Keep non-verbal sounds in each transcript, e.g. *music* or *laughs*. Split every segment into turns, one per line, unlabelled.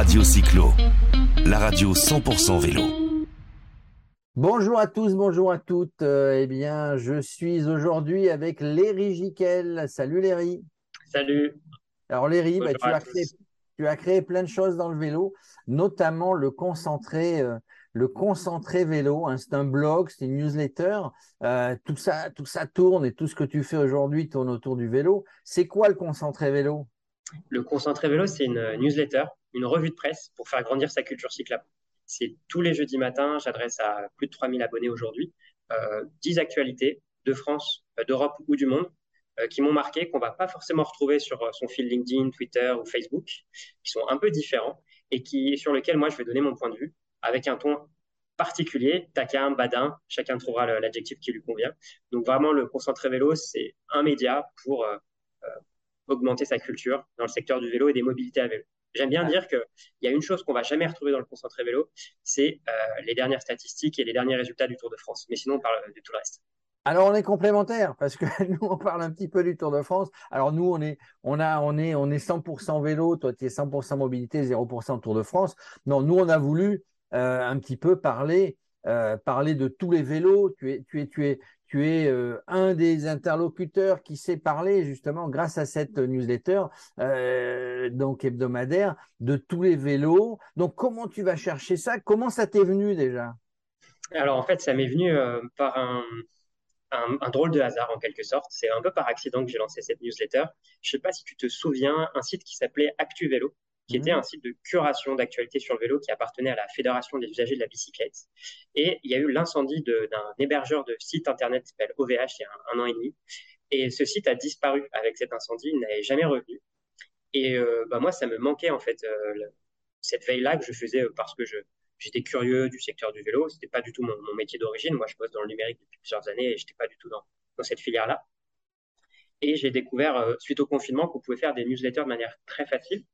Radio Cyclo, la radio 100% vélo.
Bonjour à tous, bonjour à toutes. Euh, eh bien, je suis aujourd'hui avec Léry Giquel. Salut Léry.
Salut.
Alors Léry, bah, tu, as créé, tu, as créé, plein de choses dans le vélo, notamment le concentré, euh, le concentré vélo. Hein. c'est un blog, c'est une newsletter. Euh, tout ça, tout ça tourne et tout ce que tu fais aujourd'hui tourne autour du vélo. C'est quoi le concentré vélo?
Le concentré vélo, c'est une newsletter une revue de presse pour faire grandir sa culture cyclable. C'est tous les jeudis matins, j'adresse à plus de 3000 abonnés aujourd'hui, euh, 10 actualités de France, euh, d'Europe ou du monde euh, qui m'ont marqué, qu'on va pas forcément retrouver sur euh, son fil LinkedIn, Twitter ou Facebook, qui sont un peu différents et qui, sur lesquels moi je vais donner mon point de vue avec un ton particulier, taquin, badin, chacun trouvera l'adjectif qui lui convient. Donc vraiment, le concentré vélo, c'est un média pour augmenter sa culture dans le secteur du vélo et des mobilités à vélo. J'aime bien dire qu'il y a une chose qu'on va jamais retrouver dans le concentré vélo, c'est euh, les dernières statistiques et les derniers résultats du Tour de France. Mais sinon, on parle de tout le reste.
Alors on est complémentaires parce que *laughs* nous on parle un petit peu du Tour de France. Alors nous on est on a on est on est 100% vélo, toi tu es 100% mobilité, 0% Tour de France. Non, nous on a voulu euh, un petit peu parler euh, parler de tous les vélos. Tu es tu es tu es tu es euh, un des interlocuteurs qui sait parler justement grâce à cette newsletter euh, donc hebdomadaire de tous les vélos. Donc comment tu vas chercher ça? Comment ça t'est venu déjà?
Alors en fait ça m'est venu euh, par un, drôle de hasard en quelque sorte. C'est un peu par accident que j'ai lancé cette newsletter. Je ne sais pas si tu te souviens, un site qui s'appelait Actu Vélo qui était un site de curation d'actualité sur le vélo qui appartenait à la Fédération des usagers de la bicyclette. Et il y a eu l'incendie d'un hébergeur de site internet qui s'appelle OVH il y a un, an et demi. Et ce site a disparu avec cet incendie, il n'avait jamais revenu. Et euh, bah moi, ça me manquait en fait euh, cette veille-là que je faisais euh, parce que j'étais curieux du secteur du vélo. C'était pas du tout mon, métier d'origine. Moi, je bosse dans le numérique depuis plusieurs années et j'étais pas du tout dans, dans cette filière-là. Et j'ai découvert, suite au confinement, qu'on pouvait faire des newsletters de manière très facile.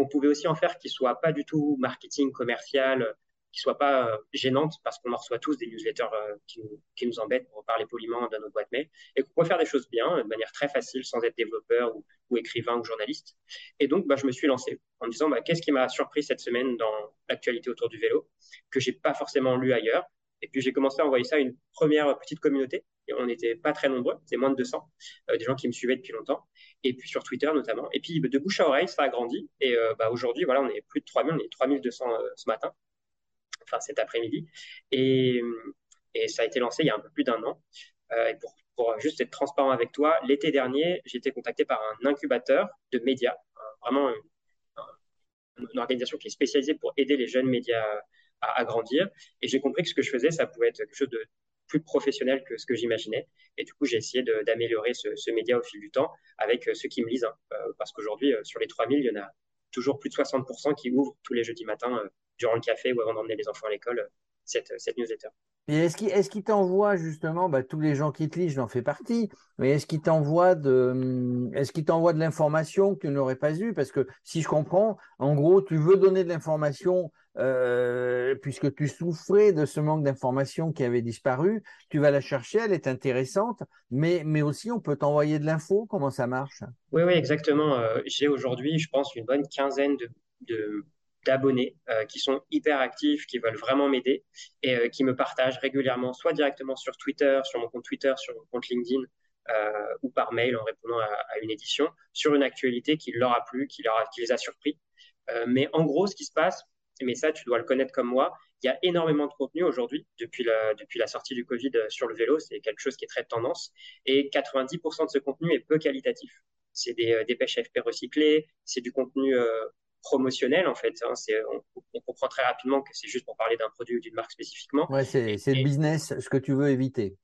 On pouvait aussi en faire qui soit pas du tout marketing commercial, qui soit pas euh, gênante parce qu'on en reçoit tous des newsletters euh, qui, nous, embêtent pour parler poliment dans nos boîtes mail et qu'on peut faire des choses bien de manière très facile sans être développeur ou, écrivain ou journaliste. Et donc, bah, je me suis lancé en me disant bah, qu'est-ce qui m'a surpris cette semaine dans l'actualité autour du vélo que j'ai pas forcément lu ailleurs. Et puis j'ai commencé à envoyer ça à une première petite communauté. On n'était pas très nombreux, c'est moins de 200, euh, des gens qui me suivaient depuis longtemps et puis sur Twitter notamment. Et puis de bouche à oreille, ça a grandi. Et euh, bah, aujourd'hui, voilà, on est plus de 3000, on est 3200 euh, ce matin, enfin cet après-midi. Et, ça a été lancé il y a un peu plus d'un an. Et pour, juste être transparent avec toi, l'été dernier, j'ai été contacté par un incubateur de médias, vraiment une, organisation qui est spécialisée pour aider les jeunes médias à grandir. Et j'ai compris que ce que je faisais, ça pouvait être quelque chose de plus professionnel que ce que j'imaginais. Et du coup, j'ai essayé d'améliorer ce, ce, média au fil du temps avec euh, ceux qui me lisent. Hein. Euh, parce qu'aujourd'hui, euh, sur les 3000, il y en a toujours plus de 60% qui ouvrent tous les jeudis matins durant le café ou avant d'emmener les enfants à l'école cette, cette newsletter.
Et est-ce qu'il est qu t'envoie justement, bah, tous les gens qui te lisent, j'en fais partie, mais est-ce qu'il t'envoie de, est-ce qu'il t'envoie de l'information que tu n'aurais pas eu Parce que si je comprends, en gros, tu veux donner de l'information euh, puisque tu souffrais de ce manque d'information qui avait disparu, tu vas la chercher, elle est intéressante, mais, mais aussi on peut t'envoyer de l'info, comment ça marche?
Oui, oui, exactement. Euh, j'ai aujourd'hui, je pense, une bonne quinzaine de, de d'abonnés euh, qui sont hyper actifs, qui veulent vraiment m'aider et euh, qui me partagent régulièrement, soit directement sur Twitter, sur mon compte Twitter, sur mon compte LinkedIn, euh, ou par mail en répondant à, une édition, sur une actualité qui leur a plu, qui, leur a, qui les a surpris. Mais en gros, ce qui se passe, mais ça, tu dois le connaître comme moi, il y a énormément de contenu aujourd'hui depuis la, depuis la sortie du Covid sur le vélo. C'est quelque chose qui est très tendance. Et 90% de ce contenu est peu qualitatif. C'est des, pêches AFP recyclées, c'est du contenu promotionnel en fait. Hein. On, on, comprend très rapidement que c'est juste pour parler d'un produit ou d'une marque spécifiquement.
Ouais, c'est le business, ce que tu veux éviter.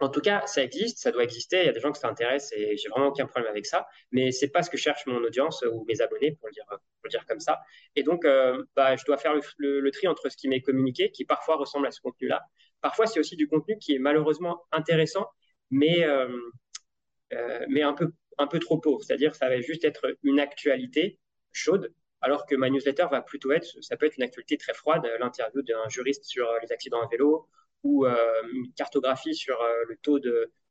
En tout cas, ça existe, ça doit exister. Il y a des gens que ça intéresse et j'ai vraiment aucun problème avec ça. Mais c'est pas ce que cherche mon audience ou mes abonnés, pour le dire, pour le dire comme ça. Et donc, euh, bah, je dois faire le, le, le tri entre ce qui m'est communiqué, qui parfois ressemble à ce contenu-là. Parfois, c'est aussi du contenu qui est malheureusement intéressant, mais euh, euh, mais un peu un peu trop pauvre. C'est-à-dire, ça va juste être une actualité chaude alors que ma newsletter va plutôt être, ça peut être une actualité très froide, l'interview d'un juriste sur les accidents à vélo ou euh, une cartographie sur euh, le taux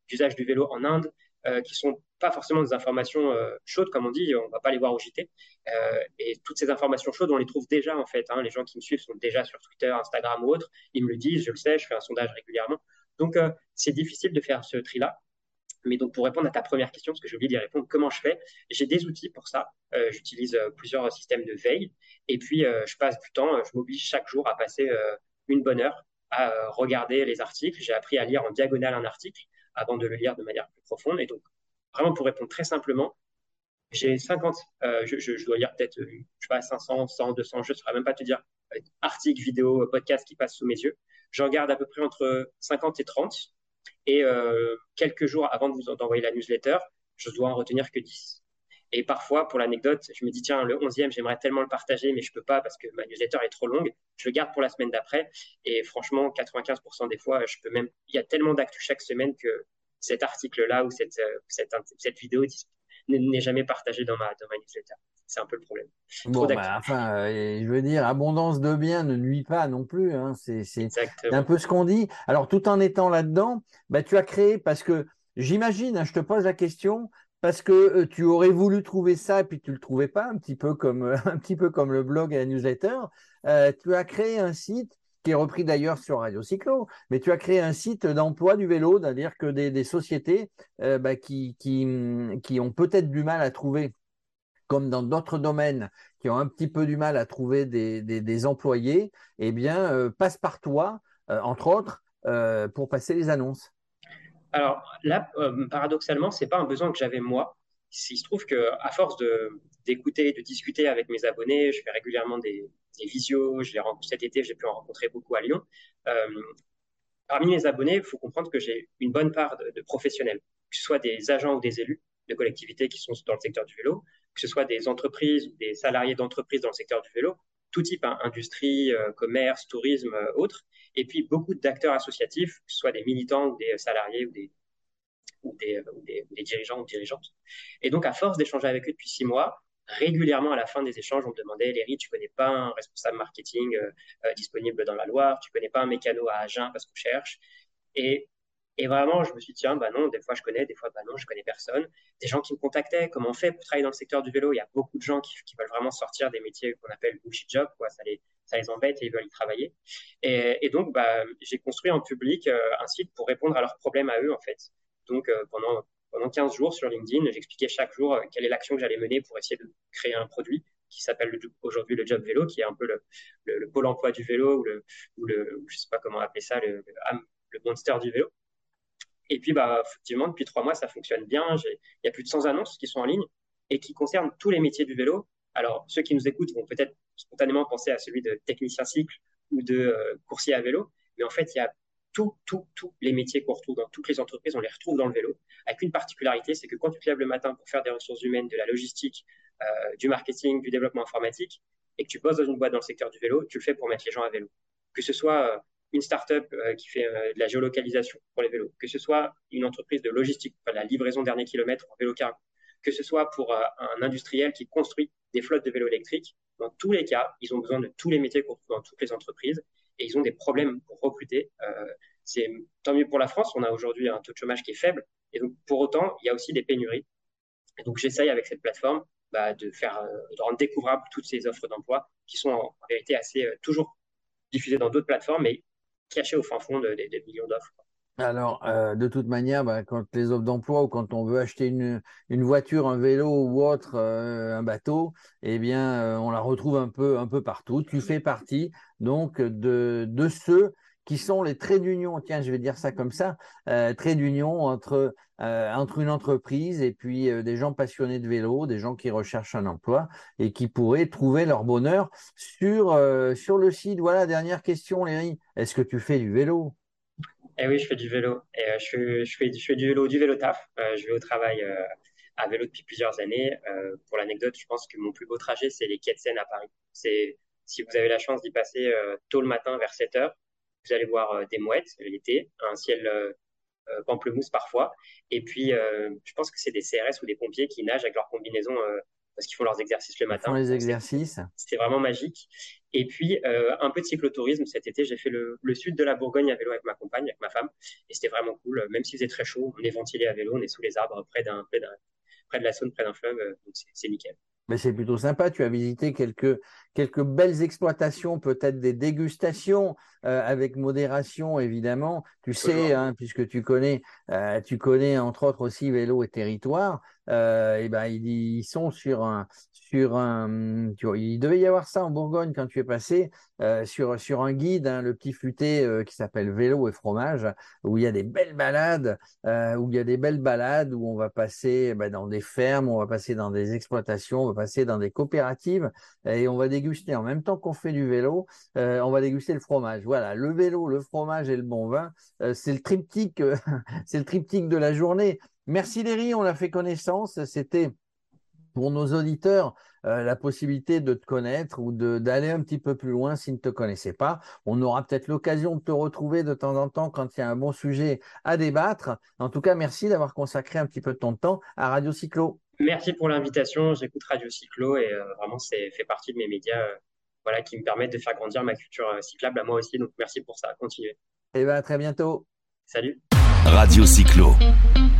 d'usage du vélo en Inde. euh, qui sont pas forcément des informations euh, chaudes, comme on dit, on va pas les voir au JT. Euh, et toutes ces informations chaudes, on les trouve déjà en fait. Hein. Les gens qui me suivent sont déjà sur Twitter, Instagram ou autre. Ils me le disent, je le sais, je fais un sondage régulièrement. Donc c'est difficile de faire ce tri-là. Mais donc pour répondre à ta première question, parce que j'ai oublié d'y répondre, comment je fais? J'ai des outils pour ça. J'utilise plusieurs systèmes de veille. Et puis je passe du temps, je m'oblige chaque jour à passer une bonne heure à regarder les articles. J'ai appris à lire en diagonale un article avant de le lire de manière plus profonde. Et donc, vraiment pour répondre très simplement, j'ai 50, euh, je, dois lire peut-être, euh, je sais pas, 500, 100, 200, je ne saurais même pas te dire, euh, articles, vidéos, podcasts qui passent sous mes yeux. J'en regarde à peu près entre 50 et 30. Et quelques jours avant de vous envoyer la newsletter, je dois en retenir que 10. Et parfois, pour l'anecdote, je me dis, tiens, le 11e, j'aimerais tellement le partager, mais je peux pas parce que ma newsletter est trop longue. Je le garde pour la semaine d'après. Et franchement, 95% des fois, je peux même, il y a tellement d'actu chaque semaine que cet article-là ou cette, euh, cette, cette vidéo n'est jamais partagé dans ma, dans ma newsletter. C'est un peu le problème.
Bon, bah, enfin, euh, je veux dire, abondance de biens ne nuit pas non plus. Hein. C'est un peu ce qu'on dit. Alors, tout en étant là-dedans, bah, tu as créé, parce que j'imagine, hein, je te pose la question, parce que euh, tu aurais voulu trouver ça et puis tu le trouvais pas, un petit peu comme, *laughs* un petit peu comme le blog et la newsletter. tu as créé un site repris d'ailleurs sur Radio Cyclo, mais tu as créé un site d'emploi du vélo, c'est-à-dire que des, sociétés euh, bah, qui, qui, qui, ont peut-être du mal à trouver, comme dans d'autres domaines, qui ont un petit peu du mal à trouver des, des, employés, eh bien, euh, passent par toi, euh, entre autres, pour passer les annonces.
Alors là, paradoxalement, c'est pas un besoin que j'avais moi. Il se trouve que à force de d'écouter, de discuter avec mes abonnés, je fais régulièrement des, des visios, je les cet été, j'ai pu en rencontrer beaucoup à Lyon. Euh, parmi mes abonnés, il faut comprendre que j'ai une bonne part de, professionnels, que ce soit des agents ou des élus de collectivités qui sont dans le secteur du vélo, que ce soit des entreprises ou des salariés d'entreprises dans le secteur du vélo, tout type, hein, industrie, euh, commerce, tourisme, euh, autres, et puis beaucoup d'acteurs associatifs, que ce soit des militants ou des salariés ou des, ou des, ou des, dirigeants ou dirigeantes. Et donc, à force d'échanger avec eux depuis six mois, régulièrement à la fin des échanges, on me demandait, Léry, tu connais pas un responsable marketing euh, euh, disponible dans la Loire, tu connais pas un mécano à Agen parce qu'on cherche? Et, et, vraiment, je me suis dit, tiens, bah non, des fois je connais, des fois bah non, je connais personne. Des gens qui me contactaient, comment on fait pour travailler dans le secteur du vélo? Il y a beaucoup de gens qui, veulent vraiment sortir des métiers qu'on appelle bullshit job, quoi. Ça les, ça les embête et ils veulent y travailler. Et, donc, bah, j'ai construit en public euh, un site pour répondre à leurs problèmes à eux, en fait. Donc, pendant pendant 15 jours sur LinkedIn. J'expliquais chaque jour euh, quelle est l'action que j'allais mener pour essayer de créer un produit qui s'appelle aujourd'hui le job vélo, qui est un peu le, le, pôle emploi du vélo ou le, ou le je sais pas comment appeler ça, le, le, monster du vélo. Et puis, bah, effectivement, depuis trois mois, ça fonctionne bien. Il y a plus de 100 annonces qui sont en ligne et qui concernent tous les métiers du vélo. Alors, ceux qui nous écoutent vont peut-être spontanément penser à celui de technicien cycle ou de euh, coursier à vélo. Mais en fait, il y a tous, les métiers qu'on retrouve dans toutes les entreprises, on les retrouve dans le vélo, avec une particularité, c'est que quand tu te lèves le matin pour faire des ressources humaines, de la logistique, euh, du marketing, du développement informatique, et que tu bosses dans une boîte dans le secteur du vélo, tu le fais pour mettre les gens à vélo. Que ce soit euh, une start-up euh, qui fait de la géolocalisation pour les vélos, que ce soit une entreprise de logistique, enfin, la livraison dernier kilomètre en vélo cargo, que ce soit pour un industriel qui construit des flottes de vélos électriques, dans tous les cas, ils ont besoin de tous les métiers qu'on trouve dans toutes les entreprises et ils ont des problèmes pour recruter. Euh, c'est tant mieux pour la France, on a aujourd'hui un taux de chômage qui est faible, et donc pour autant, il y a aussi des pénuries. Donc j'essaye avec cette plateforme bah, de faire, euh, de rendre découvrables toutes ces offres d'emploi qui sont en, vérité assez euh, toujours diffusées dans d'autres plateformes, mais cachées au fin fond des millions d'offres.
Alors, euh, de toute manière, bah, quand les offres d'emploi ou quand on veut acheter une, voiture, un vélo ou autre, un bateau, eh bien, on la retrouve un peu, un peu partout. Tu fais partie donc de, de ceux qui sont les traits d'union, tiens, je vais dire ça comme ça, traits d'union entre, entre une entreprise et puis des gens passionnés de vélo, des gens qui recherchent un emploi et qui pourraient trouver leur bonheur sur, sur le site. Voilà, dernière question, Léry. Est-ce que tu fais du vélo?
Eh oui, je fais du vélo. Euh, je, fais, je fais du vélo, du vélo taf. Euh, je vais au travail euh, à vélo depuis plusieurs années. pour l'anecdote, je pense que mon plus beau trajet, c'est les quais de Seine à Paris. C'est, si vous avez la chance d'y passer tôt le matin vers 7 heures, vous allez voir des mouettes l'été, un ciel pamplemousse parfois. Et puis, je pense que c'est des CRS ou des pompiers qui nagent avec leur combinaison parce qu'ils font leurs exercices le matin.
Ils font les exercices.
C'est vraiment magique. Et puis, euh, un peu de cyclotourisme cet été. J'ai fait le, sud de la Bourgogne à vélo avec ma compagne, avec ma femme. Et c'était vraiment cool. Même s'il faisait très chaud, on est ventilé à vélo, on est sous les arbres, près, d'un, près, près de la Saône, près d'un fleuve. Donc, c'est nickel.
Mais c'est plutôt sympa. Tu as visité quelques, quelques belles exploitations, peut-être des dégustations euh, avec modération, évidemment. Tu sais, hein, puisque tu connais, euh, tu connais entre autres aussi vélo et territoire. Euh, et ben ils, sont sur un, sur un, tu vois, il devait y avoir ça en Bourgogne quand tu es passé euh, sur sur un guide, hein, le petit futé qui s'appelle Vélo et fromage, où il y a des belles balades, où il y a des belles balades où on va passer ben, dans des fermes, on va passer dans des exploitations, on va passer dans des coopératives et on va déguster en même temps qu'on fait du vélo, on va déguster le fromage. Voilà, le vélo, le fromage et le bon vin, c'est le triptyque, *laughs* c'est le triptyque de la journée. Merci Léry, on a fait connaissance. C'était pour nos auditeurs euh, la possibilité de te connaître ou d'aller un petit peu plus loin s'ils ne te connaissaient pas. On aura peut-être l'occasion de te retrouver de temps en temps quand il y a un bon sujet à débattre. En tout cas, merci d'avoir consacré un petit peu de ton temps à Radio Cyclo.
Merci pour l'invitation. J'écoute Radio Cyclo et euh, vraiment, c'est fait partie de mes médias euh, voilà, qui me permettent de faire grandir ma culture cyclable à moi aussi. Donc, merci pour ça. Continuez.
Et eh bien, à très bientôt.
Salut.
Radio Cyclo,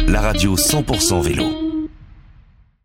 la radio 100% vélo.